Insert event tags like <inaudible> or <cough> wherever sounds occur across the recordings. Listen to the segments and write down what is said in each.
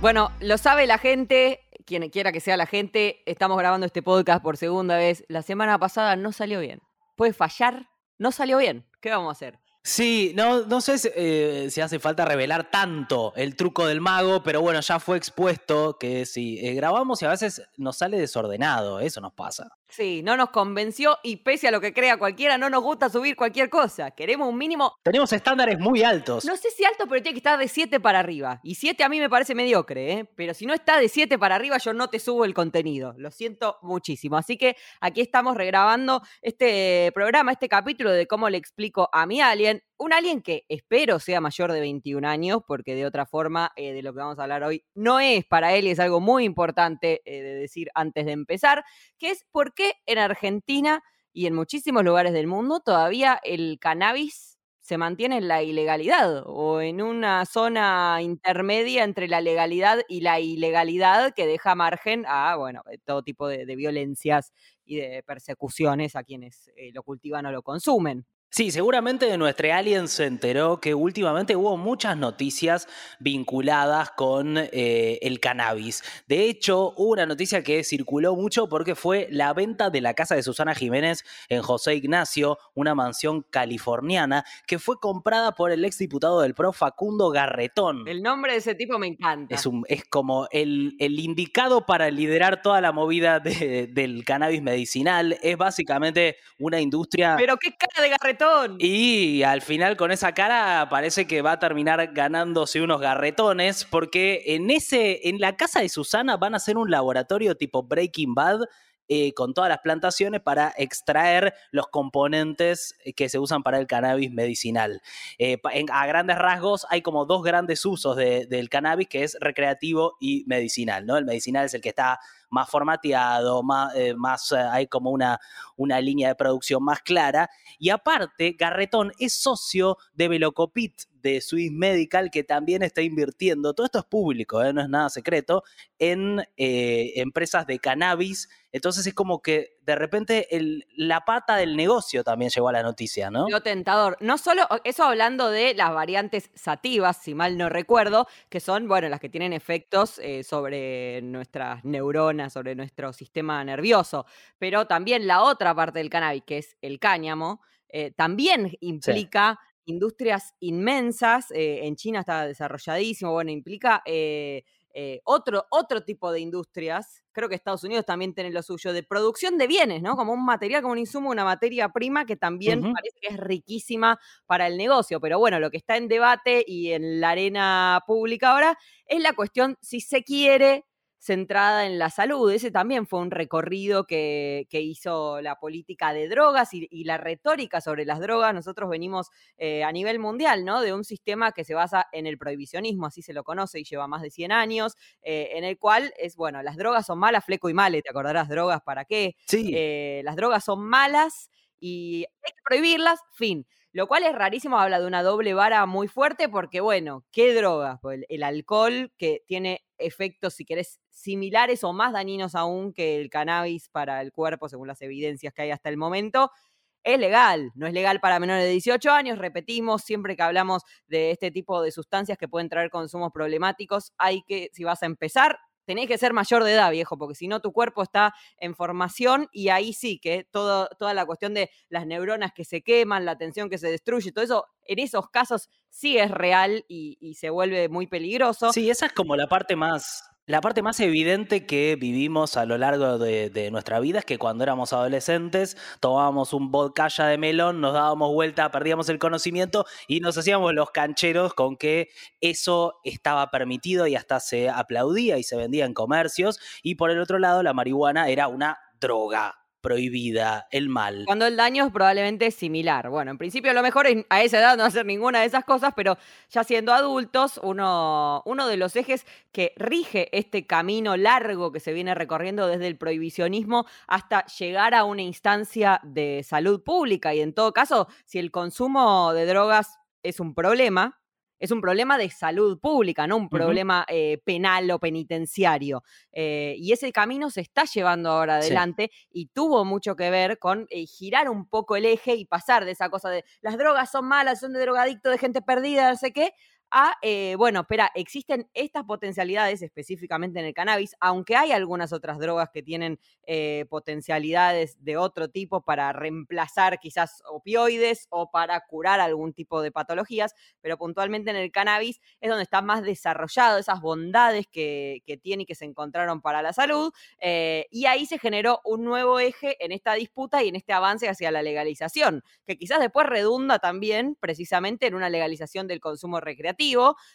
Bueno, lo sabe la gente, quien quiera que sea la gente, estamos grabando este podcast por segunda vez. La semana pasada no salió bien. Puede fallar, no salió bien. ¿Qué vamos a hacer? Sí, no, no sé si, eh, si hace falta revelar tanto el truco del mago, pero bueno, ya fue expuesto que si eh, grabamos y a veces nos sale desordenado, eso nos pasa. Sí, no nos convenció y pese a lo que crea cualquiera, no nos gusta subir cualquier cosa. Queremos un mínimo. Tenemos estándares muy altos. No sé si alto, pero tiene que estar de 7 para arriba. Y 7 a mí me parece mediocre, ¿eh? Pero si no está de 7 para arriba, yo no te subo el contenido. Lo siento muchísimo. Así que aquí estamos regrabando este programa, este capítulo de cómo le explico a mi alien. Un alien que espero sea mayor de 21 años, porque de otra forma, eh, de lo que vamos a hablar hoy, no es para él y es algo muy importante eh, de decir antes de empezar, que es por qué en Argentina y en muchísimos lugares del mundo todavía el cannabis se mantiene en la ilegalidad o en una zona intermedia entre la legalidad y la ilegalidad que deja margen a, bueno, todo tipo de, de violencias y de persecuciones a quienes eh, lo cultivan o lo consumen. Sí, seguramente nuestro alien se enteró que últimamente hubo muchas noticias vinculadas con eh, el cannabis. De hecho, hubo una noticia que circuló mucho porque fue la venta de la casa de Susana Jiménez en José Ignacio, una mansión californiana, que fue comprada por el exdiputado del PRO Facundo Garretón. El nombre de ese tipo me encanta. Es, un, es como el, el indicado para liderar toda la movida de- del cannabis medicinal. Es básicamente una industria... Pero qué cara de garretón. Y al final con esa cara parece que va a terminar ganándose unos garretones porque en ese en la casa de Susana van a hacer un laboratorio tipo Breaking Bad eh, con todas las plantaciones para extraer los componentes que se usan para el cannabis medicinal. Eh, a grandes rasgos hay como dos grandes usos de- del cannabis que es recreativo y medicinal, ¿no? El medicinal es el que está más formateado, más, eh, eh, hay como una, una línea de producción más clara. Y aparte, Garretón es socio de Velocopit, de Swiss Medical, que también está invirtiendo, todo esto es público, ¿eh? no es nada secreto, en eh, empresas de cannabis. Entonces es como que de repente el- la pata del negocio también llegó a la noticia, ¿no? Lo tentador. No solo, eso hablando de las variantes sativas, si mal no recuerdo, que son, bueno, las que tienen efectos eh, sobre nuestras neuronas, sobre nuestro sistema nervioso, pero también la otra parte del cannabis, que es el cáñamo, eh, también implica industrias inmensas, eh, en China está desarrolladísimo, bueno, implica eh, otro, otro tipo de industrias, creo que Estados Unidos también tiene lo suyo, de producción de bienes, ¿no? Como un material, como un insumo, una materia prima que también parece que es riquísima para el negocio, pero bueno, lo que está en debate y en la arena pública ahora es la cuestión si se quiere centrada en la salud. Ese también fue un recorrido que, que hizo la política de drogas y, y la retórica sobre las drogas. Nosotros venimos eh, a nivel mundial, ¿no? De un sistema que se basa en el prohibicionismo, así se lo conoce y lleva más de 100 años, eh, en el cual es, bueno, las drogas son malas, fleco y male, te acordarás, drogas para qué. Sí. Eh, las drogas son malas y hay que prohibirlas, fin. Lo cual es rarísimo, habla de una doble vara muy fuerte porque, bueno, ¿qué drogas? Pues el, el alcohol que tiene efectos, si querés, similares o más dañinos aún que el cannabis para el cuerpo, según las evidencias que hay hasta el momento. Es legal, no es legal para menores de 18 años, repetimos, siempre que hablamos de este tipo de sustancias que pueden traer consumos problemáticos, hay que, si vas a empezar, tenés que ser mayor de edad, viejo, porque si no tu cuerpo está en formación y ahí sí que todo, toda la cuestión de las neuronas que se queman, la tensión que se destruye, todo eso, en esos casos sí es real y, y se vuelve muy peligroso. Sí, esa es como la parte más, la parte más evidente que vivimos a lo largo de, nuestra vida es que cuando éramos adolescentes tomábamos un vodka de melón, nos dábamos vuelta, perdíamos el conocimiento y nos hacíamos los cancheros con que eso estaba permitido y hasta se aplaudía y se vendía en comercios. Y por el otro lado, la marihuana era una droga prohibida, el mal. Cuando el daño es probablemente similar. Bueno, en principio lo mejor es a esa edad no hacer ninguna de esas cosas, pero ya siendo adultos, uno, uno de los ejes que rige este camino largo que se viene recorriendo desde el prohibicionismo hasta llegar a una instancia de salud pública. Y en todo caso, si el consumo de drogas es un problema, es un problema de salud pública, no un problema eh, penal o penitenciario. Eh, y ese camino se está llevando ahora Sí. adelante y tuvo mucho que ver con eh, girar un poco el eje y pasar de esa cosa de las drogas son malas, son de drogadicto, de gente perdida, no sé qué, a, eh, bueno, espera, existen estas potencialidades específicamente en el cannabis, aunque hay algunas otras drogas que tienen eh, potencialidades de otro tipo para reemplazar quizás opioides o para curar algún tipo de patologías, pero puntualmente en el cannabis es donde está más desarrollado esas bondades que, tiene y que se encontraron para la salud, eh, y ahí se generó un nuevo eje en esta disputa y en este avance hacia la legalización, que quizás después redunda también precisamente en una legalización del consumo recreativo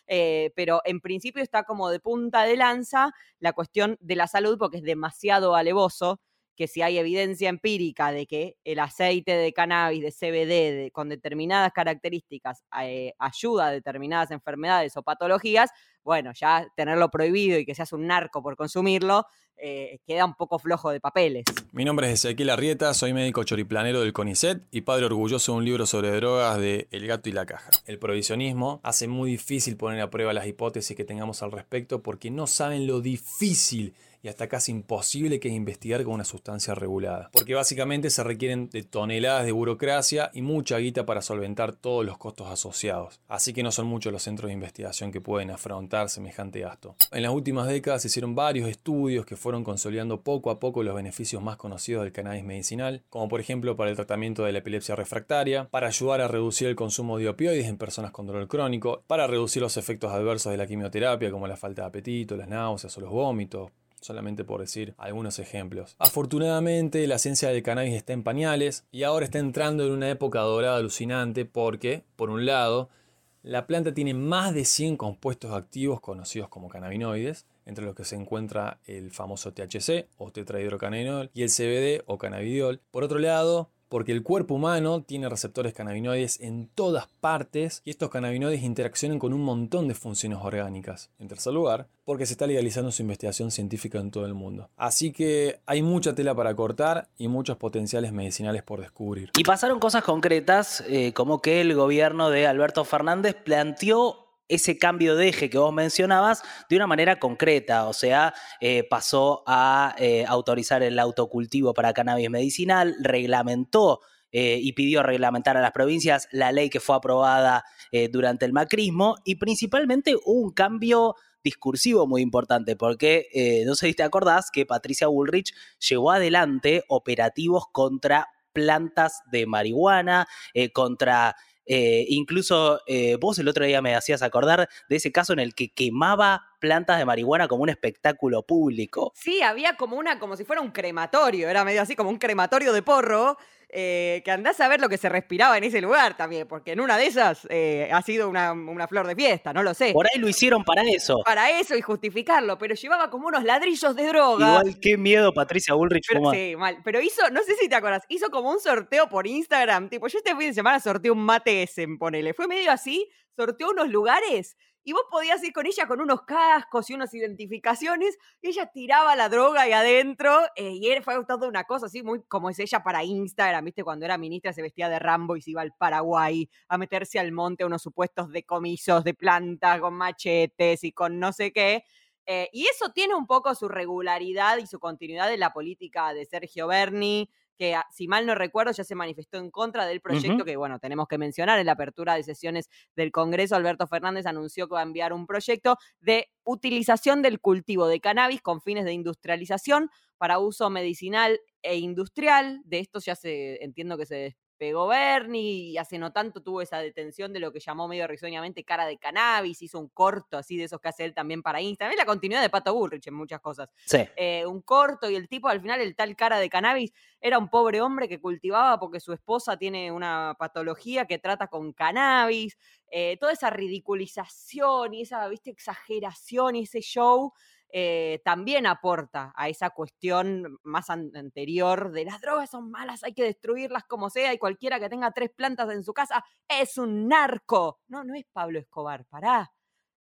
eh, pero en principio está como de punta de lanza la cuestión de la salud porque es demasiado alevoso que si hay evidencia empírica de que el aceite de cannabis, de CBD, con determinadas características, eh, ayuda a determinadas enfermedades o patologías, bueno, ya tenerlo prohibido y que seas un narco por consumirlo, eh, queda un poco flojo de papeles. Mi nombre es Ezequiel Arrieta, soy médico choriplanero del CONICET y padre orgulloso de un libro sobre drogas de El gato y la caja. El prohibicionismo hace muy difícil poner a prueba las hipótesis que tengamos al respecto porque no saben lo difícil y hasta casi imposible que es investigar con una sustancia regulada. Porque básicamente se requieren de toneladas de burocracia y mucha guita para solventar todos los costos asociados. Así que no son muchos los centros de investigación que pueden afrontar semejante gasto. En las últimas décadas se hicieron varios estudios que fueron consolidando poco a poco los beneficios más conocidos del cannabis medicinal, como por ejemplo para el tratamiento de la epilepsia refractaria, para ayudar a reducir el consumo de opioides en personas con dolor crónico, para reducir los efectos adversos de la quimioterapia como la falta de apetito, las náuseas o los vómitos, solamente por decir algunos ejemplos. Afortunadamente, la ciencia del cannabis está en pañales y ahora está entrando en una época dorada alucinante porque, por un lado, la planta tiene más de 100 compuestos activos conocidos como cannabinoides, entre los que se encuentra el famoso THC o tetrahidrocannabinol y el CBD o cannabidiol. Por otro lado, porque el cuerpo humano tiene receptores cannabinoides en todas partes y estos cannabinoides interaccionan con un montón de funciones orgánicas. En tercer lugar, porque se está legalizando su investigación científica en todo el mundo. Así que hay mucha tela para cortar y muchos potenciales medicinales por descubrir. Y pasaron cosas concretas, eh, como que el gobierno de Alberto Fernández planteó ese cambio de eje que vos mencionabas de una manera concreta, o sea, eh, pasó a eh, autorizar el autocultivo para cannabis medicinal, reglamentó eh, y pidió reglamentar a las provincias la ley que fue aprobada durante el macrismo y principalmente un cambio discursivo muy importante, porque no sé si te acordás que Patricia Bullrich llevó adelante operativos contra plantas de marihuana, contra eh, incluso eh, vos el otro día me hacías acordar de ese caso en el que quemaba plantas de marihuana como un espectáculo público. Sí, había como una, como si fuera un crematorio, era medio así como un crematorio de porro, eh, que andás a ver lo que se respiraba en ese lugar también, porque en una de esas eh, ha sido una, flor de fiesta, no lo sé. Por ahí lo hicieron para eso. Para eso y justificarlo, pero llevaba como unos ladrillos de droga. Igual qué miedo Patricia Bullrich. Pero, sí, mal. Pero hizo, no sé si te acuerdas, hizo como un sorteo por Instagram, tipo, yo este fin de semana sorteé un mate ese, ponele. Fue medio así, sorteó unos lugares y vos podías ir con ella con unos cascos y unas identificaciones, y ella tiraba la droga ahí adentro, eh, y él fue toda una cosa así, muy como es ella para Instagram, ¿viste? Cuando era ministra se vestía de Rambo y se iba al Paraguay a meterse al monte a unos supuestos decomisos de plantas con machetes y con no sé qué. Eh, y eso tiene un poco su regularidad y su continuidad en la política de Sergio Berni, que ah, si mal no recuerdo ya se manifestó en contra del proyecto que, bueno, tenemos que mencionar en la apertura de sesiones del Congreso, Alberto Fernández anunció que va a enviar un proyecto de utilización del cultivo de cannabis con fines de industrialización para uso medicinal e industrial. De esto ya se entiendo que se pegó Bernie y hace no tanto tuvo esa detención de lo que llamó medio risueñamente cara de cannabis, hizo un corto así de esos que hace él también para Instagram. Es la continuidad de Pato Bullrich en muchas cosas. Sí. Eh, un corto y el tipo al final, el tal cara de cannabis, era un pobre hombre que cultivaba porque su esposa tiene una patología que trata con cannabis. Eh, toda esa ridiculización y esa, viste, exageración y ese show eh, también aporta a esa cuestión más anterior de las drogas son malas, hay que destruirlas como sea y cualquiera que tenga tres plantas en su casa es un narco. No, no es Pablo Escobar, pará,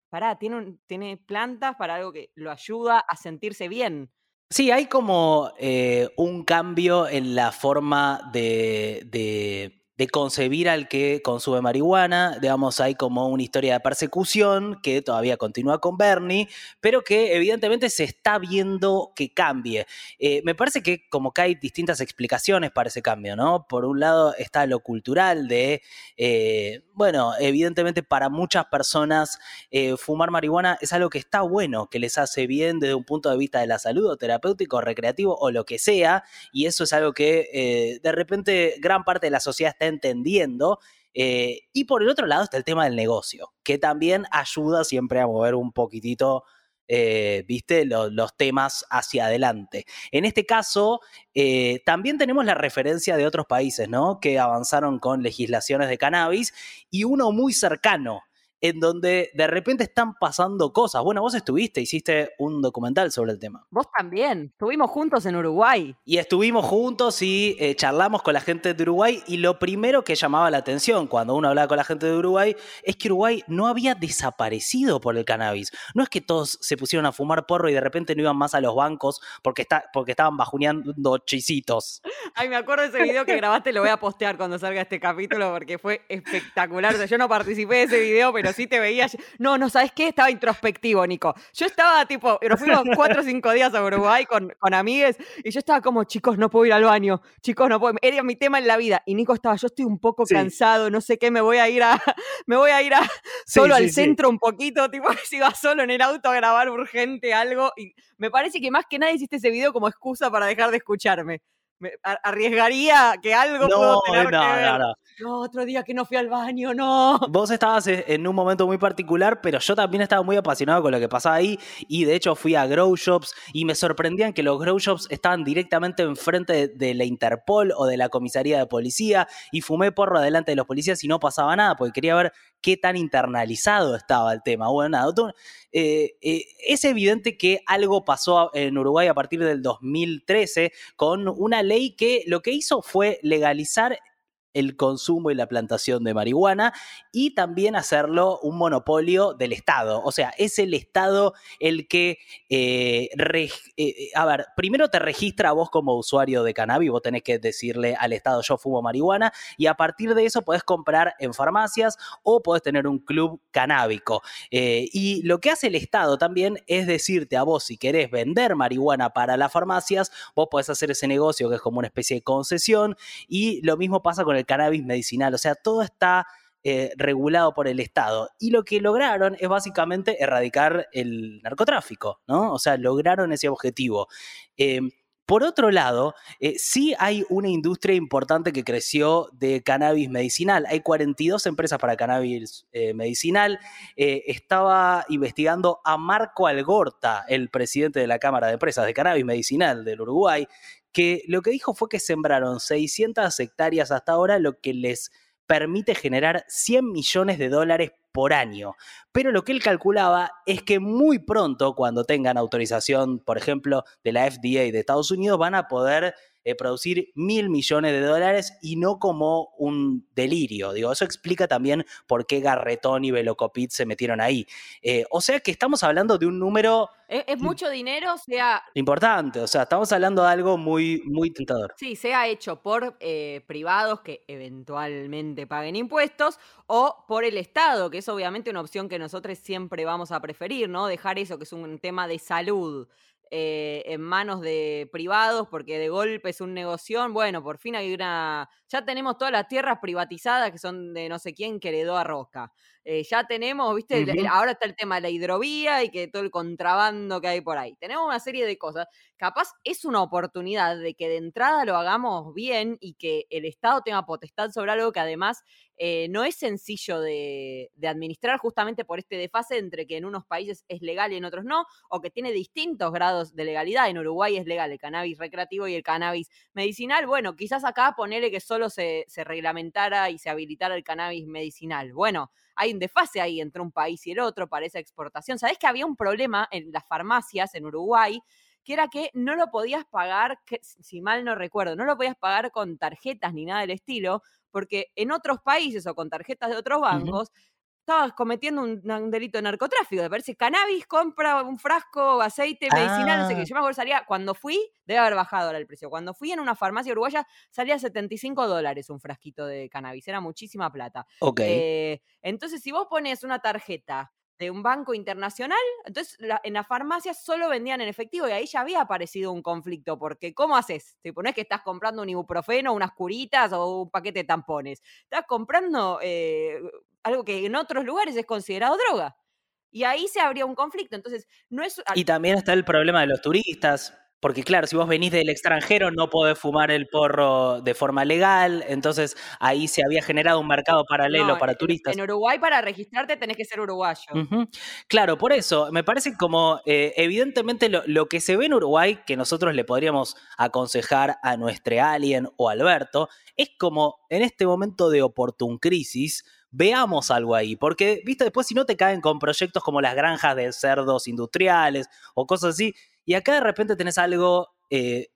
pará, tiene, tiene plantas para algo que lo ayuda a sentirse bien. Sí, hay como eh, un cambio en la forma de de concebir al que consume marihuana. Digamos, hay como una historia de persecución que todavía continúa con Bernie, pero que evidentemente se está viendo que cambie. Eh, me parece que como que hay distintas explicaciones para ese cambio, ¿no? Por un lado está lo cultural de, eh, bueno, evidentemente para muchas personas eh, fumar marihuana es algo que está bueno, que les hace bien desde un punto de vista de la salud o terapéutico, recreativo o lo que sea, y eso es algo que de repente gran parte de la sociedad está entendiendo. Eh, y por el otro lado está el tema del negocio, que también ayuda siempre a mover un poquitito, eh, viste, los, temas hacia adelante. En este caso, eh, también tenemos la referencia de otros países, ¿no? Que avanzaron con legislaciones de cannabis y uno muy cercano en donde de repente están pasando cosas. Bueno, vos estuviste, hiciste un documental sobre el tema. Vos también, estuvimos juntos en Uruguay. Y estuvimos juntos y eh, charlamos con la gente de Uruguay y lo primero que llamaba la atención cuando uno hablaba con la gente de Uruguay es que Uruguay no había desaparecido por el cannabis. No es que todos se pusieron a fumar porro y de repente no iban más a los bancos porque, está, porque estaban bajuneando chisitos. Ay, me acuerdo de ese video que <laughs> grabaste, lo voy a postear cuando salga este capítulo porque fue espectacular. O sea, yo no participé de ese video, pero sí te veías. No, no, ¿sabes qué? Estaba introspectivo, Nico. Yo estaba tipo, nos fuimos <laughs> cuatro o cinco días a Uruguay con, con amigues y yo estaba como, chicos, no puedo ir al baño, chicos, no puedo. Era mi tema en la vida. Y Nico estaba, yo estoy un poco cansado, no sé qué, me voy a ir a, <laughs> me voy a ir a solo al centro un poquito, tipo, <laughs> si iba solo en el auto a grabar urgente algo. Y me parece que más que nada hiciste ese video como excusa para dejar de escucharme arriesgaría que algo no, tener no, que ver. No, no. Otro día que no fui al baño, no. Vos estabas en un momento muy particular, pero yo también estaba muy apasionado con lo que pasaba ahí y de hecho fui a grow shops y me sorprendían que los grow shops estaban directamente enfrente de, la Interpol o de la comisaría de policía y fumé porro adelante de los policías y no pasaba nada porque quería ver qué tan internalizado estaba el tema. Bueno, nada, eh, eh, es evidente que algo pasó en Uruguay a partir del 2013 con una ley que lo que hizo fue legalizar el consumo y la plantación de marihuana y también hacerlo un monopolio del Estado. O sea, es el Estado el que, eh, eh, eh, a ver, primero te registra a vos como usuario de cannabis, vos tenés que decirle al Estado yo fumo marihuana y a partir de eso podés comprar en farmacias o podés tener un club canábico. y lo que hace el Estado también es decirte a vos si querés vender marihuana para las farmacias, vos podés hacer ese negocio que es como una especie de concesión y lo mismo pasa con el cannabis medicinal, o sea, todo está eh, regulado por el Estado. Y lo que lograron es básicamente erradicar el narcotráfico, ¿no? O sea, lograron ese objetivo. Eh, por otro lado, eh, sí hay una industria importante que creció de cannabis medicinal. Hay 42 empresas para cannabis medicinal. estaba investigando a Marco Algorta, el presidente de la Cámara de Empresas de Cannabis Medicinal del Uruguay, que lo que dijo fue que sembraron 600 hectáreas hasta ahora, lo que les permite generar 100 millones de dólares por año. Pero lo que él calculaba es que muy pronto, cuando tengan autorización, por ejemplo, de la FDA de Estados Unidos, van a poder eh, producir mil millones de dólares y no como un delirio. Digo, eso explica también por qué Garretón y Velocopit se metieron ahí. Eh, o sea que estamos hablando de un número... Es, mucho dinero, sea... Importante, o sea, estamos hablando de algo muy, muy tentador. Sí, sea hecho por eh, privados que eventualmente paguen impuestos o por el Estado, que es obviamente una opción que nosotros siempre vamos a preferir, ¿no? Dejar eso, que es un tema de salud. Eh, en manos de privados porque de golpe es un negocio. Bueno, por fin hay una. Ya tenemos todas las tierras privatizadas que son de no sé quién que heredó a Rosca. Eh, ya tenemos, viste, ahora está el tema de la hidrovía y que todo el contrabando que hay por ahí. Tenemos una serie de cosas. Capaz es una oportunidad de que de entrada lo hagamos bien y que el Estado tenga potestad sobre algo que además eh, no es sencillo de, administrar justamente por este desfase entre que en unos países es legal y en otros no, o que tiene distintos grados de legalidad. En Uruguay es legal el cannabis recreativo y el cannabis medicinal. Bueno, quizás acá ponele que solo se, se reglamentara y se habilitara el cannabis medicinal. Bueno, hay un desfase ahí entre un país y el otro para esa exportación. ¿Sabés que había un problema en las farmacias en Uruguay? que era que no lo podías pagar, si mal no recuerdo, no lo podías pagar con tarjetas ni nada del estilo, porque en otros países o con tarjetas de otros bancos, estabas cometiendo un, un delito de narcotráfico. De verse cannabis, compra un frasco, aceite medicinal, no sé qué. Ah. Yo me acuerdo, salía, cuando fui, debe haber bajado ahora el precio. Cuando fui en una farmacia uruguaya, salía 75 dólares un frasquito de cannabis. Era muchísima plata. Ok. Eh, entonces, si vos pones una tarjeta de un banco internacional, entonces la- en las farmacias solo vendían en efectivo y ahí ya había aparecido un conflicto, porque ¿cómo haces? Te pones que estás comprando un ibuprofeno, unas curitas o un paquete de tampones. Estás comprando eh, algo que en otros lugares es considerado droga. Y ahí se habría un conflicto. Entonces, no es... Y también está el problema de los turistas. Porque claro, si vos venís del extranjero no podés fumar el porro de forma legal, entonces ahí se había generado un mercado paralelo no, para en- turistas. En Uruguay para registrarte tenés que ser uruguayo. Claro, por eso, me parece como eh, evidentemente lo, lo que se ve en Uruguay, que nosotros le podríamos aconsejar a nuestro alien o Alberto, es como en este momento de oportun crisis, veamos algo ahí, porque, viste, después si no te caen con proyectos como las granjas de cerdos industriales o cosas así, y acá de repente tenés algo... eh,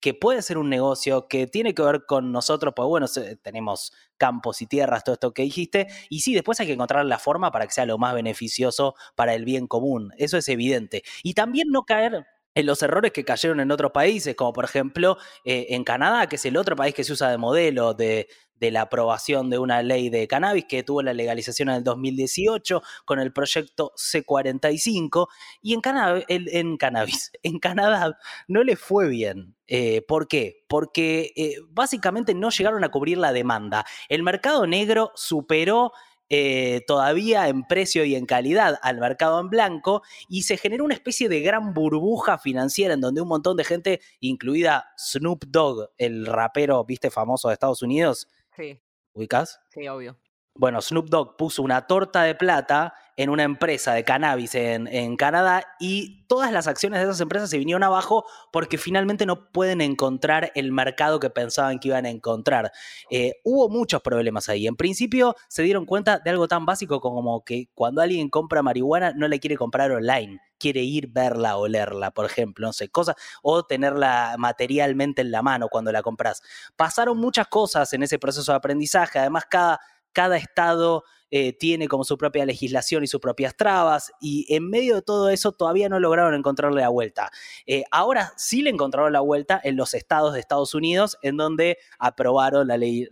que puede ser un negocio que tiene que ver con nosotros, pues bueno, tenemos campos y tierras, todo esto que dijiste, y sí, después hay que encontrar la forma para que sea lo más beneficioso para el bien común, eso es evidente. Y también no caer en los errores que cayeron en otros países, como por ejemplo eh, en Canadá, que es el otro país que se usa de modelo de, de la aprobación de una ley de cannabis que tuvo la legalización en el 2018 con el proyecto C45, y en, Cana- en, en cannabis, <laughs> en Canadá no le fue bien. Eh, ¿Por qué? Porque eh, básicamente no llegaron a cubrir la demanda. El mercado negro superó eh, todavía en precio y en calidad al mercado en blanco y se generó una especie de gran burbuja financiera en donde un montón de gente, incluida Snoop Dogg, el rapero, viste, famoso de Estados Unidos, Sí, ¿ubicás? sí, obvio. Bueno, Snoop Dogg puso una torta de plata en una empresa de cannabis en, en Canadá y todas las acciones de esas empresas se vinieron abajo porque finalmente no pueden encontrar el mercado que pensaban que iban a encontrar. Eh, hubo muchos problemas ahí. En principio se dieron cuenta de algo tan básico como que cuando alguien compra marihuana no la quiere comprar online. Quiere ir, verla, olerla, por ejemplo, no sé, cosas, o tenerla materialmente en la mano cuando la compras. Pasaron muchas cosas en ese proceso de aprendizaje. Además, cada, cada estado eh, tiene como su propia legislación y sus propias trabas, y en medio de todo eso todavía no lograron encontrarle la vuelta. Eh, ahora sí le encontraron la vuelta en los estados de Estados Unidos, en donde aprobaron la ley,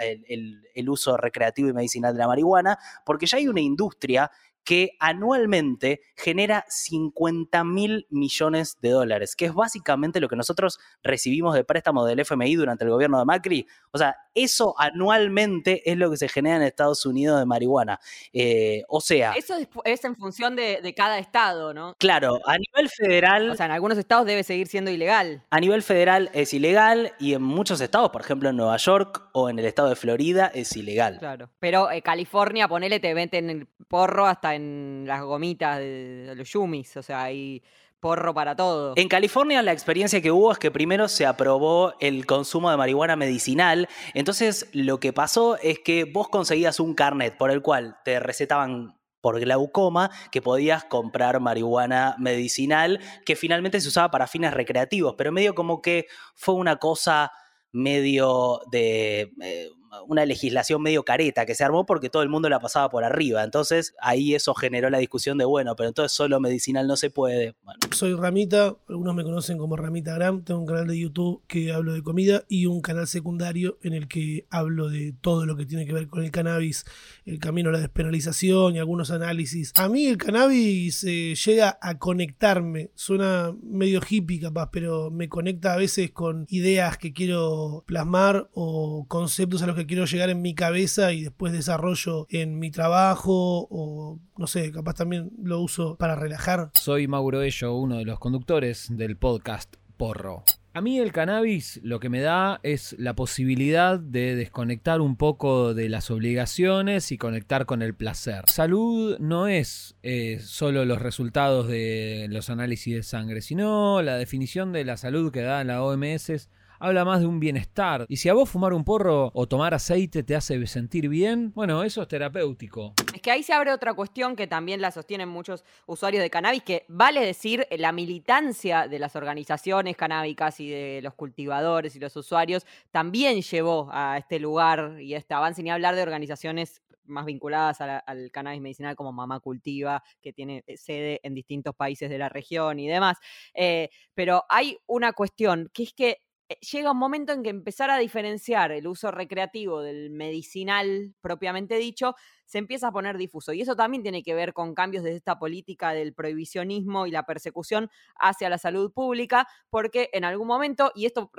el, el- uso recreativo y medicinal de la marihuana, porque ya hay una industria que anualmente genera 50 mil millones de dólares, que es básicamente lo que nosotros recibimos de préstamo del FMI durante el gobierno de Macri. O sea, eso anualmente es lo que se genera en Estados Unidos de marihuana. Eh, o sea, Eso es, en función de, de cada estado, ¿no? claro, a nivel federal... O sea, en algunos estados debe seguir siendo ilegal. A nivel federal es ilegal y en muchos estados, por ejemplo en Nueva York o en el estado de Florida, es ilegal. Claro. Pero eh, California, ponele, te venden el porro hasta en las gomitas de, de los yumis. O sea, hay porro para todo. En California la experiencia que hubo es que primero se aprobó el consumo de marihuana medicinal, entonces lo que pasó es que vos conseguías un carnet por el cual te recetaban por glaucoma que podías comprar marihuana medicinal que finalmente se usaba para fines recreativos, pero medio como que fue una cosa medio de eh, una legislación medio careta que se armó porque todo el mundo la pasaba por arriba. Entonces ahí eso generó la discusión de, bueno, pero entonces solo medicinal no se puede. Soy Ramita, algunos me conocen como Ramita Gram, tengo un canal de YouTube que hablo de comida y un canal secundario en el que hablo de todo lo que tiene que ver con el cannabis, el camino a la despenalización y algunos análisis. A mí el cannabis eh, llega a conectarme, suena medio hippie capaz, pero me conecta a veces con ideas que quiero plasmar o conceptos a los que quiero llegar en mi cabeza y después desarrollo en mi trabajo o no sé, capaz también lo uso para relajar. Soy Mauro Ello, uno de los conductores del podcast Porro. A mí el cannabis lo que me da es la posibilidad de desconectar un poco de las obligaciones y conectar con el placer. Salud no es eh, solo los resultados de los análisis de sangre, sino la definición de la salud que da la OMS habla más de un bienestar. Y si a vos fumar un porro o tomar aceite te hace sentir bien, bueno, eso es terapéutico. Es que ahí se abre otra cuestión que también la sostienen muchos usuarios de cannabis, que vale decir la militancia de las organizaciones canábicas y de los cultivadores y los usuarios también llevó a este lugar y a este avance, ni hablar de organizaciones más vinculadas al cannabis medicinal como Mamá Cultiva, que tiene eh, sede en distintos países de la región y demás. Eh, pero hay una cuestión, que es que llega un momento en que empezar a diferenciar el uso recreativo del medicinal propiamente dicho se empieza a poner difuso. Y eso también tiene que ver con cambios de esta política del prohibicionismo y la persecución hacia la salud pública, porque en algún momento, y esto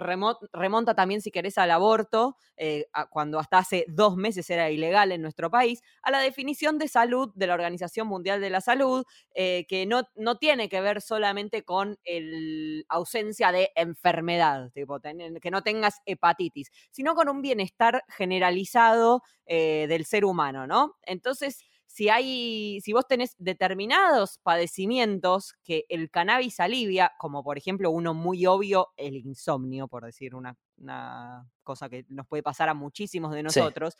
remonta también, si querés, al aborto, eh, cuando hasta hace dos meses era ilegal en nuestro país, a la definición de salud de la Organización Mundial de la Salud, eh, que no, no tiene que ver solamente con la ausencia de enfermedad, tipo, que no tengas hepatitis, sino con un bienestar generalizado eh, del ser humano, ¿no? Entonces, si hay, si vos tenés determinados padecimientos que el cannabis alivia, como por ejemplo uno muy obvio, el insomnio, por decir una, cosa que nos puede pasar a muchísimos de nosotros,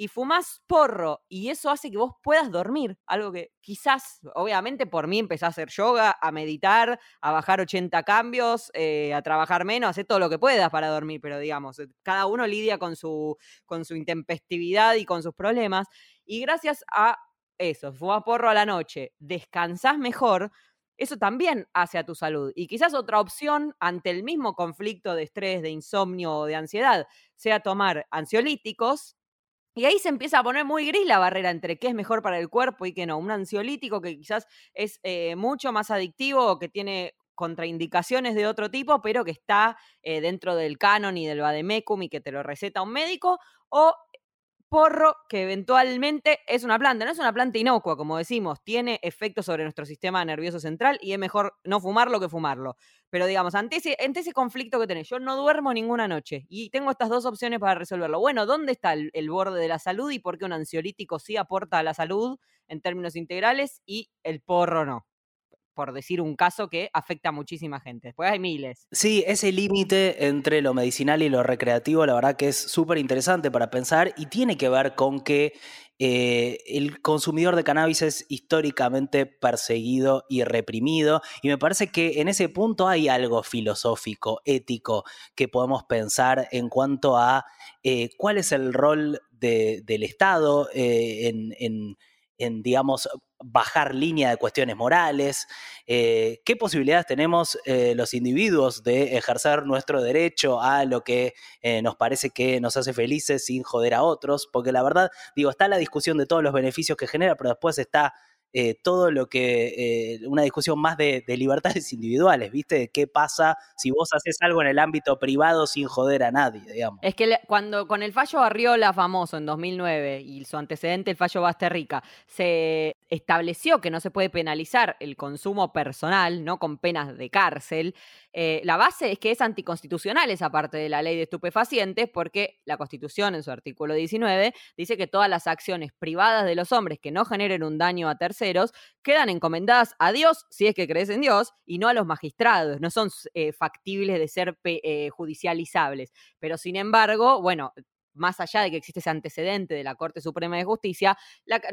y fumás porro y eso hace que vos puedas dormir, algo que quizás, obviamente por mí empezás a hacer yoga, a meditar, a bajar 80 cambios, eh, a trabajar menos, hacer todo lo que puedas para dormir, pero digamos, eh, cada uno lidia con su, con su intempestividad y con sus problemas y gracias a eso, fumás porro a la noche, descansás mejor, eso también hace a tu salud. Y quizás otra opción ante el mismo conflicto de estrés, de insomnio o de ansiedad sea tomar ansiolíticos y ahí se empieza a poner muy gris la barrera entre qué es mejor para el cuerpo y qué no. Un ansiolítico que quizás es eh, mucho más adictivo o que tiene contraindicaciones de otro tipo, pero que está eh, dentro del canon y del vademecum y que te lo receta un médico, o porro, que eventualmente es una planta, no es una planta inocua, como decimos, tiene efectos sobre nuestro sistema nervioso central y es mejor no fumarlo que fumarlo. Pero digamos, ante ese, ante ese conflicto que tenés, yo no duermo ninguna noche y tengo estas dos opciones para resolverlo. Bueno, ¿dónde está el, el borde de la salud y por qué un ansiolítico sí aporta a la salud en términos integrales y el porro no? Por decir un caso que afecta a muchísima gente. Después hay miles. Sí, ese límite entre lo medicinal y lo recreativo, la verdad que es súper interesante para pensar y tiene que ver con que eh, el consumidor de cannabis es históricamente perseguido y reprimido y me parece que en ese punto hay algo filosófico, ético, que podemos pensar en cuanto a eh, cuál es el rol del Estado eh, en en, digamos, bajar línea de cuestiones morales, eh, qué posibilidades tenemos eh, los individuos de ejercer nuestro derecho a lo que eh, nos parece que nos hace felices sin joder a otros, porque la verdad, digo, está la discusión de todos los beneficios que genera, pero después está eh, todo lo que, eh, una discusión más de, libertades <laughs> individuales, ¿viste? ¿Qué pasa si vos haces algo en el ámbito privado sin joder a nadie, digamos? Es que cuando con el fallo Arriola famoso en 2009 y su antecedente, el fallo Basterrica, se estableció que no se puede penalizar el consumo personal, ¿no? Con penas de cárcel, eh, la base es que es anticonstitucional esa parte de la ley de estupefacientes porque la Constitución en su artículo 19 dice que todas las acciones privadas de los hombres que no generen un daño a terceros quedan encomendadas a Dios, si es que crees en Dios, y no a los magistrados, no son eh, factibles de ser eh, judicializables. Pero sin embargo, bueno, más allá de que existe ese antecedente de la Corte Suprema de Justicia,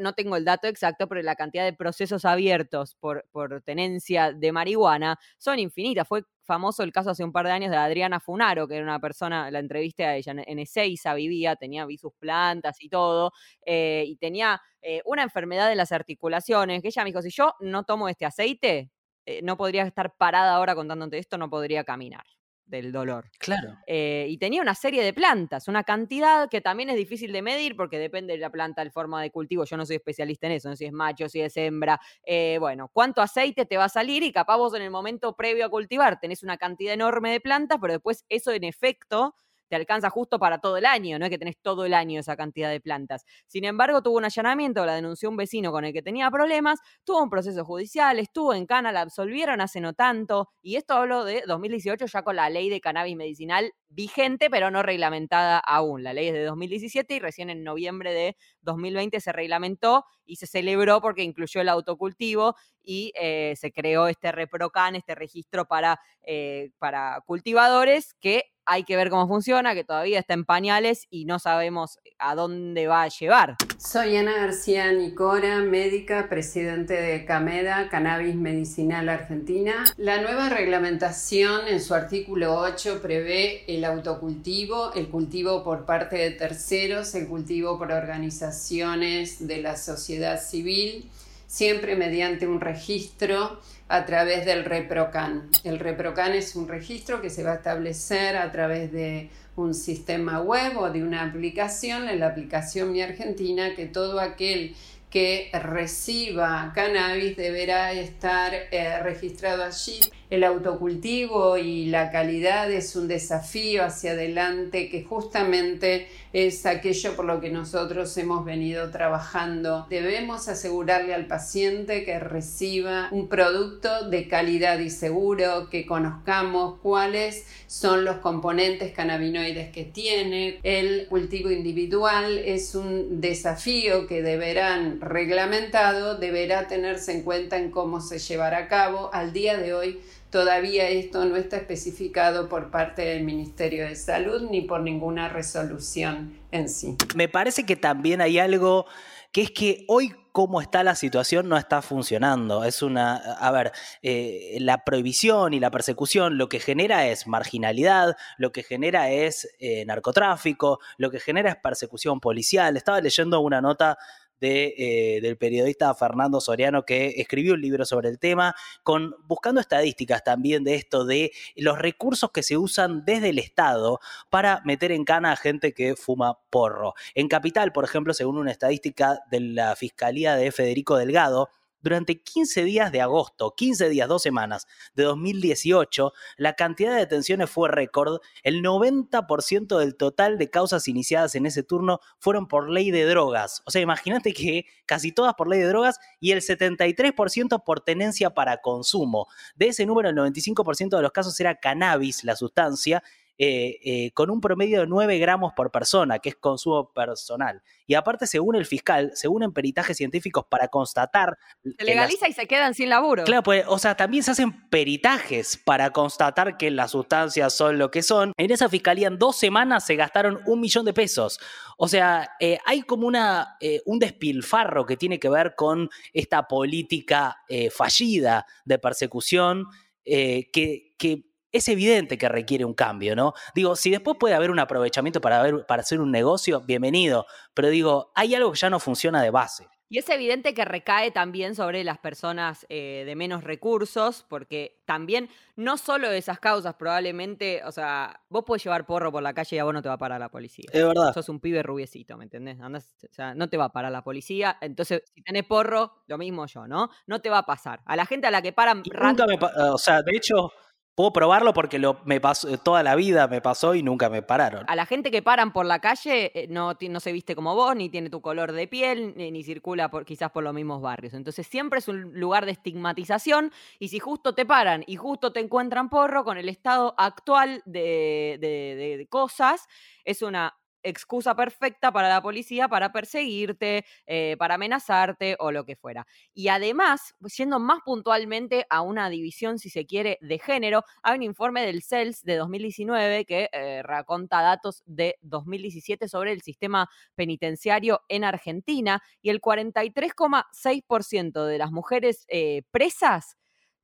no tengo el dato exacto, pero la cantidad de procesos abiertos por, tenencia de marihuana son infinitas. Fue famoso el caso hace un par de años de Adriana Funaro, que era una persona, la entrevisté a ella, en Ezeiza vivía, tenía sus plantas y todo, eh, y tenía eh, una enfermedad de las articulaciones, que ella me dijo, si yo no tomo este aceite, eh, no podría estar parada ahora contándote esto, no podría caminar del dolor. Claro. Eh, y tenía una serie de plantas, una cantidad que también es difícil de medir porque depende de la planta, el forma de cultivo. Yo no soy especialista en eso, no sé si es macho, si es hembra. Eh, bueno, cuánto aceite te va a salir y capaz vos en el momento previo a cultivar tenés una cantidad enorme de plantas, pero después eso en efecto te alcanza justo para todo el año, no es que tenés todo el año esa cantidad de plantas. Sin embargo, tuvo un allanamiento, la denunció un vecino con el que tenía problemas, tuvo un proceso judicial, estuvo en Cana, la absolvieron hace no tanto, y esto hablo de 2018 ya con la ley de cannabis medicinal vigente, pero no reglamentada aún. La ley es de 2017 y recién en noviembre de 2020 se reglamentó y se celebró porque incluyó el autocultivo y eh, se creó este ReproCan, este registro para, eh, para cultivadores que hay que ver cómo funciona, que todavía está en pañales y no sabemos a dónde va a llevar. Soy Ana García Nicora, médica, presidente de CAMEDA, Cannabis Medicinal Argentina. La nueva reglamentación en su artículo 8 prevé el autocultivo, el cultivo por parte de terceros, el cultivo por organizaciones de la sociedad civil, siempre mediante un registro a través del ReproCan. El ReproCan es un registro que se va a establecer a través de un sistema web o de una aplicación, en la aplicación Mi Argentina, que todo aquel que reciba cannabis deberá estar eh, registrado allí. El autocultivo y la calidad es un desafío hacia adelante que justamente es aquello por lo que nosotros hemos venido trabajando. Debemos asegurarle al paciente que reciba un producto de calidad y seguro, que conozcamos cuáles son los componentes cannabinoides que tiene. El cultivo individual es un desafío que deberán reglamentado, deberá tenerse en cuenta en cómo se llevará a cabo. Al día de hoy Todavía esto no está especificado por parte del Ministerio de Salud ni por ninguna resolución en sí. Me parece que también hay algo que es que hoy cómo está la situación no está funcionando. Es una, a ver, eh, la prohibición y la persecución lo que genera es marginalidad, lo que genera es eh, narcotráfico, lo que genera es persecución policial. Estaba leyendo una nota de, eh, del periodista Fernando Soriano que escribió un libro sobre el tema, con, buscando estadísticas también de esto, de los recursos que se usan desde el Estado para meter en cana a gente que fuma porro. En Capital, por ejemplo, según una estadística de la Fiscalía de Federico Delgado, durante 15 días de agosto, 15 días, dos semanas de 2018, la cantidad de detenciones fue récord. El 90% del total de causas iniciadas en ese turno fueron por ley de drogas. O sea, imagínate que casi todas por ley de drogas y el 73% por tenencia para consumo. De ese número, el 95% de los casos era cannabis, la sustancia, eh, eh, con un promedio de 9 gramos por persona, que es consumo personal. Y aparte, según el fiscal, según en peritajes científicos para constatar... Se legaliza y se quedan sin laburo. Claro, pues, o sea, también se hacen peritajes para constatar que las sustancias son lo que son. En esa fiscalía en dos semanas se gastaron un millón de pesos. O sea, eh, hay como una, un despilfarro que tiene que ver con esta política fallida de persecución que, que es evidente que requiere un cambio, ¿no? Digo, si después puede haber un aprovechamiento para, ver, para hacer un negocio, bienvenido, pero digo, hay algo que ya no funciona de base. Y es evidente que recae también sobre las personas eh, de menos recursos, porque también no solo esas causas, probablemente, o sea, vos podés llevar porro por la calle y a vos no te va a parar la policía. Es verdad. Sos un pibe rubiecito, ¿me entendés? o sea, no te va a parar la policía. Entonces, si tenés porro, lo mismo yo, ¿no? No te va a pasar. A la gente a la que paran... Nunca me o sea, de hecho, Puedo probarlo porque me pasó, toda la vida me pasó y nunca me pararon. A la gente que paran por la calle eh, no, se viste como vos, ni tiene tu color de piel, ni, circula quizás por los mismos barrios. Entonces siempre es un lugar de estigmatización y si justo te paran y justo te encuentran porro con el estado actual de, de cosas, es una excusa perfecta para la policía para perseguirte, eh, para amenazarte o lo que fuera. Y además, siendo más puntualmente a una división, si se quiere, de género, hay un informe del CELS de 2019 que eh, raconta datos de 2017 sobre el sistema penitenciario en Argentina y el 43,6% de las mujeres eh, presas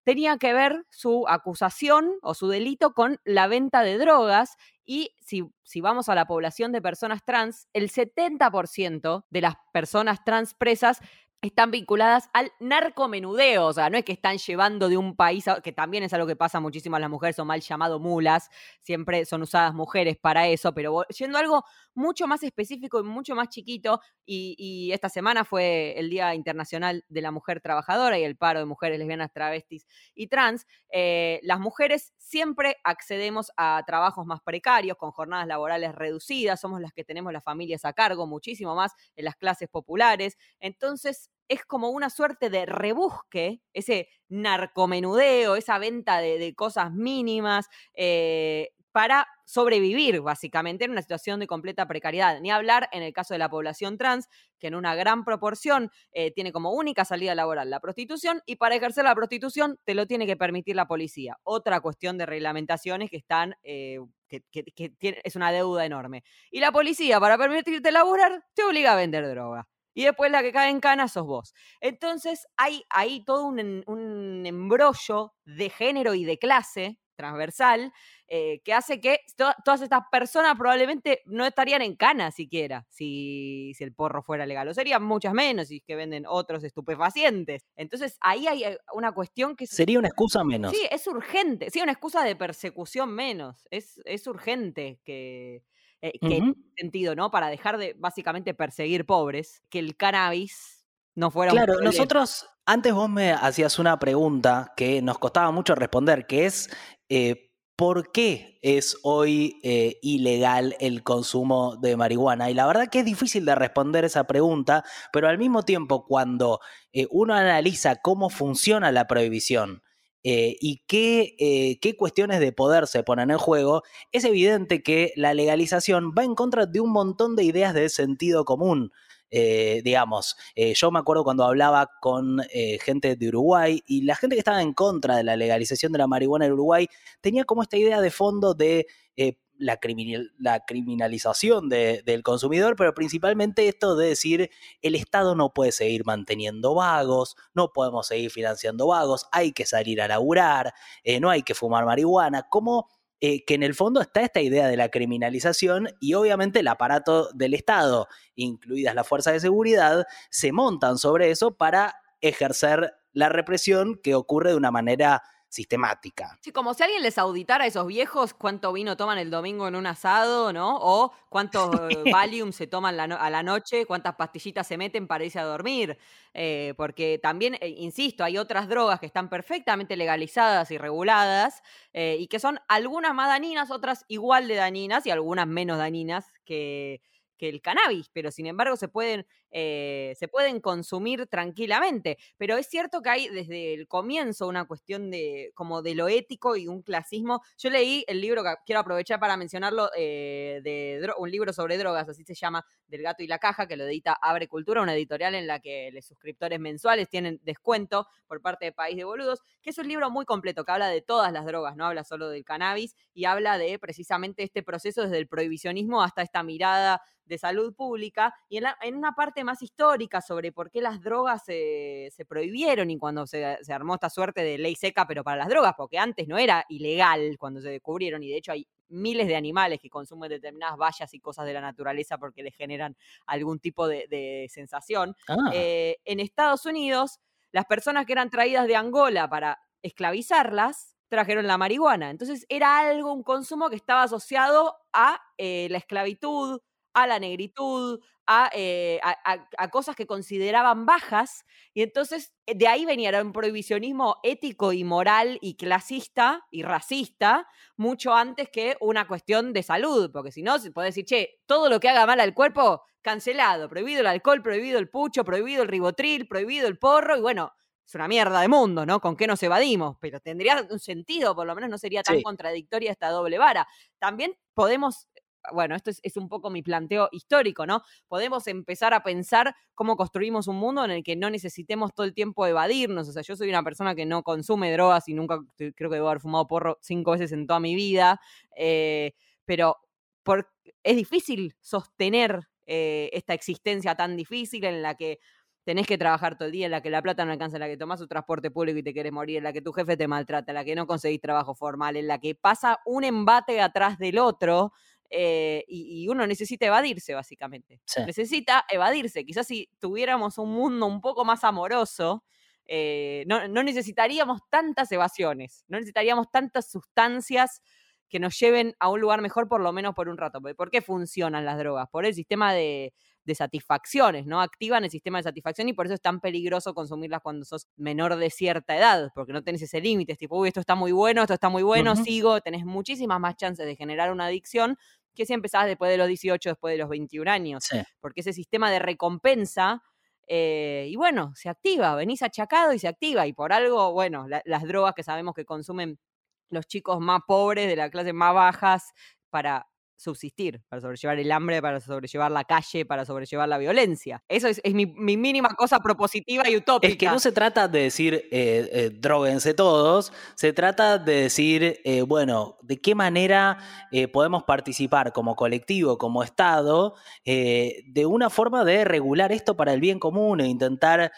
tenía que ver su acusación o su delito con la venta de drogas y si, si, vamos a la población de personas trans, el 70% de las personas trans presas están vinculadas al narcomenudeo, o sea, no es que están llevando de un país, a, que también es algo que pasa muchísimo a las mujeres, son mal llamado mulas, siempre son usadas mujeres para eso, pero yendo a algo mucho más específico y mucho más chiquito, y, esta semana fue el Día Internacional de la Mujer Trabajadora y el paro de mujeres lesbianas, travestis y trans, eh, las mujeres siempre accedemos a trabajos más precarios, con jornadas laborales reducidas, somos las que tenemos las familias a cargo, muchísimo más en las clases populares, entonces es como una suerte de rebusque, ese narcomenudeo, esa venta de, cosas mínimas, eh, para sobrevivir, básicamente, en una situación de completa precariedad. Ni hablar en el caso de la población trans, que en una gran proporción eh, tiene como única salida laboral la prostitución, y para ejercer la prostitución te lo tiene que permitir la policía. Otra cuestión de reglamentaciones que están, eh, que, es una deuda enorme. Y la policía, para permitirte laborar, te obliga a vender droga. y después la que cae en cana sos vos. Entonces hay ahí todo un embrollo de género y de clase transversal eh, que hace que todas estas personas probablemente no estarían en cana siquiera si, si el porro fuera legal, o serían muchas menos y que venden otros estupefacientes. Entonces ahí hay eh, una cuestión que... Sería una excusa menos. Sí, es urgente, sí, una excusa de persecución menos, es, es urgente que... Eh, que sentido, ¿no? Para dejar de básicamente perseguir pobres, que el cannabis no fuera claro, nosotros, antes vos me hacías una pregunta que nos costaba mucho responder, que es por qué es hoy eh, ilegal el consumo de marihuana. Y la verdad que es difícil de responder esa pregunta, pero al mismo tiempo cuando eh, uno analiza cómo funciona la prohibición, eh, y qué, qué, cuestiones de poder se ponen en juego, es evidente que la legalización va en contra de un montón de ideas de sentido común. Eh, digamos, eh, yo me acuerdo cuando hablaba con eh, gente de Uruguay y la gente que estaba en contra de la legalización de la marihuana en Uruguay tenía como esta idea de fondo de la, criminalización del consumidor, pero principalmente esto de decir el Estado no puede seguir manteniendo vagos, no podemos seguir financiando vagos, hay que salir a laburar, no hay que fumar marihuana, como eh, que en el fondo está esta idea de la criminalización y obviamente el aparato del Estado, incluidas las fuerzas de seguridad, se montan sobre eso para ejercer la represión que ocurre de una manera sistemática. Sí, como si alguien les auditara a esos viejos cuánto vino toman el domingo en un asado, ¿no? O cuántos <laughs> Valium se toman a la noche, cuántas pastillitas se meten para irse a dormir. Eh, porque también, eh, insisto, hay otras drogas que están perfectamente legalizadas y reguladas eh, y que son algunas más dañinas, otras igual de dañinas y algunas menos dañinas que que el cannabis, pero sin embargo se pueden, eh, se pueden consumir tranquilamente. Pero es cierto que hay desde el comienzo una cuestión de como de lo ético y un clasismo. Yo leí el libro que quiero aprovechar para mencionarlo, eh, de un libro sobre drogas, así se llama, del gato y la caja, que lo edita Abre Cultura, una editorial en la que los suscriptores mensuales tienen descuento por parte de País de Boludos, que es un libro muy completo, que habla de todas las drogas, no habla solo del cannabis, y habla de precisamente este proceso desde el prohibicionismo hasta esta mirada de salud pública y en, una parte más histórica sobre por qué las drogas se, prohibieron y cuando se, armó esta suerte de ley seca, pero para las drogas, porque antes no era ilegal cuando se descubrieron y de hecho hay miles de animales que consumen determinadas vallas y cosas de la naturaleza porque les generan algún tipo de, sensación. Ah. Eh, en Estados Unidos, las personas que eran traídas de Angola para esclavizarlas, trajeron la marihuana. Entonces era algo, un consumo que estaba asociado a eh, la esclavitud, a la negritud, eh, a, cosas que consideraban bajas, y entonces eh, de ahí venía un prohibicionismo ético y moral y clasista y racista, mucho antes que una cuestión de salud, porque si no, se puede decir, che, todo lo que haga mal al cuerpo, cancelado, prohibido el alcohol, prohibido el pucho, prohibido el ribotril, prohibido el porro, y bueno, es una mierda de mundo, ¿no? ¿Con qué nos evadimos? Pero tendría un sentido, por lo menos no sería tan contradictoria esta doble vara. También podemos bueno, esto es, un poco mi planteo histórico, ¿no? Podemos empezar a pensar cómo construimos un mundo en el que no necesitemos todo el tiempo evadirnos. O sea, yo soy una persona que no consume drogas y nunca, creo que debo haber fumado porro cinco veces en toda mi vida, eh, pero es difícil sostener eh, esta existencia tan difícil en la que tenés que trabajar todo el día, en la que la plata no alcanza, en la que tomás un transporte público y te querés morir, en la que tu jefe te maltrata, en la que no conseguís trabajo formal, en la que pasa un embate atrás del otro eh, y, uno necesita evadirse, básicamente. Necesita evadirse. Quizás si tuviéramos un mundo un poco más amoroso, eh, no, necesitaríamos tantas evasiones, no necesitaríamos tantas sustancias que nos lleven a un lugar mejor por lo menos por un rato. ¿Por qué funcionan las drogas? Por el sistema de, satisfacciones, ¿no? Activan el sistema de satisfacción y por eso es tan peligroso consumirlas cuando sos menor de cierta edad, porque no tenés ese límite, es tipo, uy, esto está muy bueno, esto está muy bueno, sigo, tenés muchísimas más chances de generar una adicción que si empezabas después de los 18, después de los 21 años, porque ese sistema de recompensa, eh, y bueno, se activa, venís achacado y se activa, y por algo, bueno, las drogas que sabemos que consumen los chicos más pobres, de la clase más bajas, para subsistir, para sobrellevar el hambre, para sobrellevar la calle, para sobrellevar la violencia. Eso es, mi, mínima cosa propositiva y utópica. Es que no se trata de decir eh, eh droguense todos, se trata de decir, eh, bueno, de qué manera eh, podemos participar como colectivo, como Estado, de una forma de regular esto para el bien común e intentar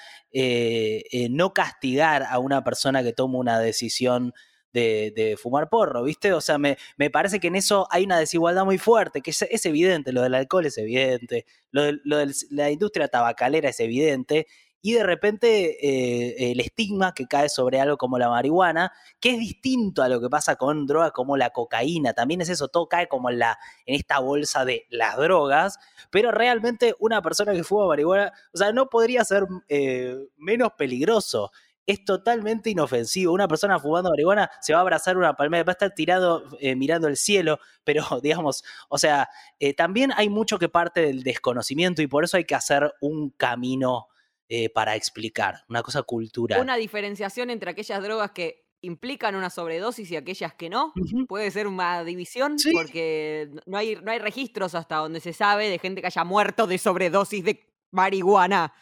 no castigar a una persona que toma una decisión de, fumar porro, ¿viste? O sea, me, parece que en eso hay una desigualdad muy fuerte, que es, evidente, lo del alcohol es evidente, lo de, la industria tabacalera es evidente, y de repente eh, el estigma que cae sobre algo como la marihuana, que es distinto a lo que pasa con drogas como la cocaína, también es eso, todo cae como en, la, en esta bolsa de las drogas, pero realmente una persona que fuma marihuana, o sea, no podría ser eh, menos peligroso es totalmente inofensivo. Una persona fumando marihuana se va a abrazar una palmera, va a estar tirado eh, mirando el cielo, <laughs> pero digamos, o sea, eh, también hay mucho que parte del desconocimiento y por eso hay que hacer un camino eh, para explicar, una cosa cultural. Una diferenciación entre aquellas drogas que implican una sobredosis y aquellas que no. Puede ser una división porque no hay, no hay registros hasta donde se sabe de gente que haya muerto de sobredosis de marihuana.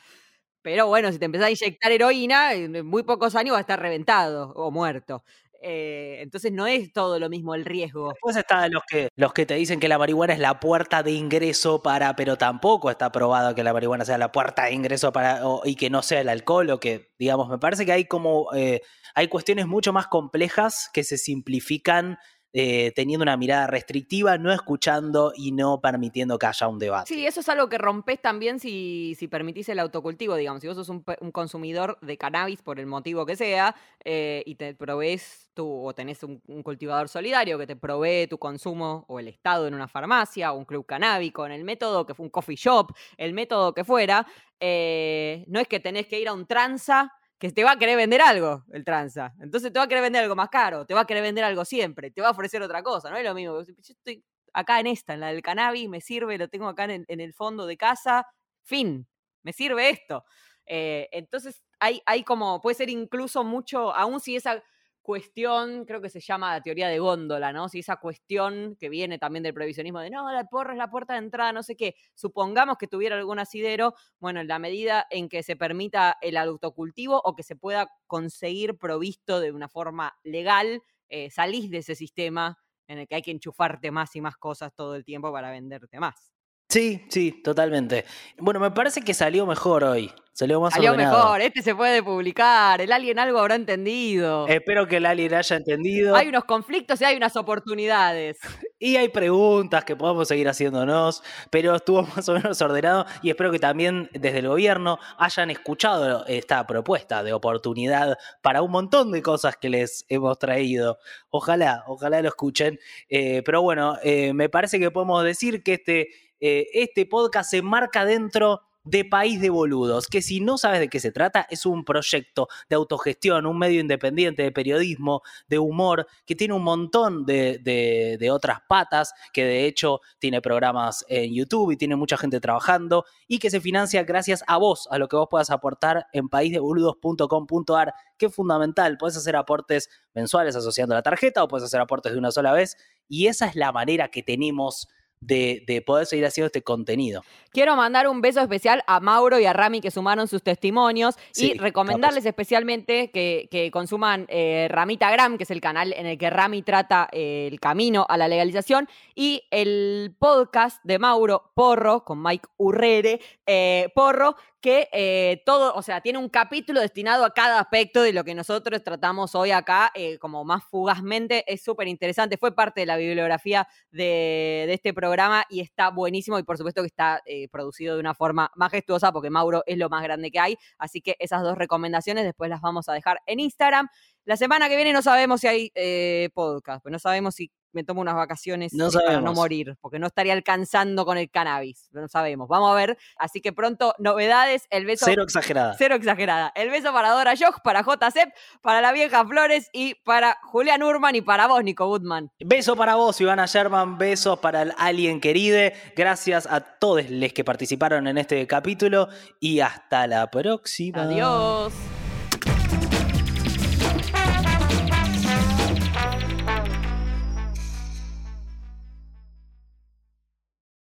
Pero bueno, si te empezás a inyectar heroína, en muy pocos años va a estar reventado o muerto. Eh, entonces no es todo lo mismo el riesgo. Después está los que, los que te dicen que la marihuana es la puerta de ingreso para, pero tampoco está probado que la marihuana sea la puerta de ingreso para, y que no sea el alcohol, o que, digamos, me parece que hay como, eh, hay cuestiones mucho más complejas que se simplifican eh, teniendo una mirada restrictiva, no escuchando y no permitiendo que haya un debate. Sí, eso es algo que rompes también si, si permitís el autocultivo, digamos. Si vos sos un, consumidor de cannabis por el motivo que sea eh, y te provees tú o tenés un, cultivador solidario que te provee tu consumo o el Estado en una farmacia o un club canábico, en el método que fue un coffee shop, el método que fuera, eh, no es que tenés que ir a un tranza que te va a querer vender algo el tranza. Entonces te va a querer vender algo más caro, te va a querer vender algo siempre, te va a ofrecer otra cosa, no es lo mismo. Yo estoy acá en esta, en la del cannabis, me sirve, lo tengo acá en, el fondo de casa, fin, me sirve esto. Eh, entonces hay, hay como, puede ser incluso mucho, aún si esa cuestión, creo que se llama la teoría de góndola, ¿no? Si esa cuestión que viene también del previsionismo de no, la porra es la puerta de entrada, no sé qué, supongamos que tuviera algún asidero, bueno, en la medida en que se permita el autocultivo o que se pueda conseguir provisto de una forma legal, eh, salís de ese sistema en el que hay que enchufarte más y más cosas todo el tiempo para venderte más. Sí, sí, totalmente. Bueno, me parece que salió mejor hoy. Salió más Salió mejor, este se puede publicar, el alien algo habrá entendido. Espero que el alien haya entendido. Hay unos conflictos y hay unas oportunidades. <laughs> y hay preguntas que podemos seguir haciéndonos, pero estuvo <laughs> más o menos ordenado y espero que también desde el gobierno hayan escuchado esta propuesta de oportunidad para un montón de cosas que les hemos traído. Ojalá, ojalá lo escuchen. Eh, pero bueno, eh, me parece que podemos decir que este eh, este podcast se marca dentro de País de Boludos, que si no sabes de qué se trata, es un proyecto de autogestión, un medio independiente de periodismo, de humor, que tiene un montón de, otras patas, que de hecho tiene programas en YouTube y tiene mucha gente trabajando, y que se financia gracias a vos, a lo que vos puedas aportar en paísdeboludos.com.ar, que es fundamental. Puedes hacer aportes mensuales asociando la tarjeta o puedes hacer aportes de una sola vez, y esa es la manera que tenemos de, poder seguir haciendo este contenido. Quiero mandar un beso especial a Mauro y a Rami que sumaron sus testimonios y recomendarles especialmente que, consuman eh, Ramita Gram, que es el canal en el que Rami trata eh, el camino a la legalización, y el podcast de Mauro Porro con Mike Urrere eh, Porro, que eh, todo, o sea, tiene un capítulo destinado a cada aspecto de lo que nosotros tratamos hoy acá, eh, como más fugazmente, es súper interesante, fue parte de la bibliografía de, este programa y está buenísimo y por supuesto que está eh, producido de una forma majestuosa porque Mauro es lo más grande que hay, así que esas dos recomendaciones después las vamos a dejar en Instagram. La semana que viene no sabemos si hay podcast, pues no sabemos si me tomo unas vacaciones no para no morir, porque no estaría alcanzando con el cannabis, no sabemos. Vamos a ver, así que pronto novedades, el beso cero exagerada. Cero exagerada. El beso para Dora Jock, para JCEP, para la vieja Flores y para Julián Urman y para vos, Nico Woodman. Beso para vos, Ivana Sherman, besos para el Alien queride. Gracias a todos los que participaron en este capítulo y hasta la próxima. Adiós.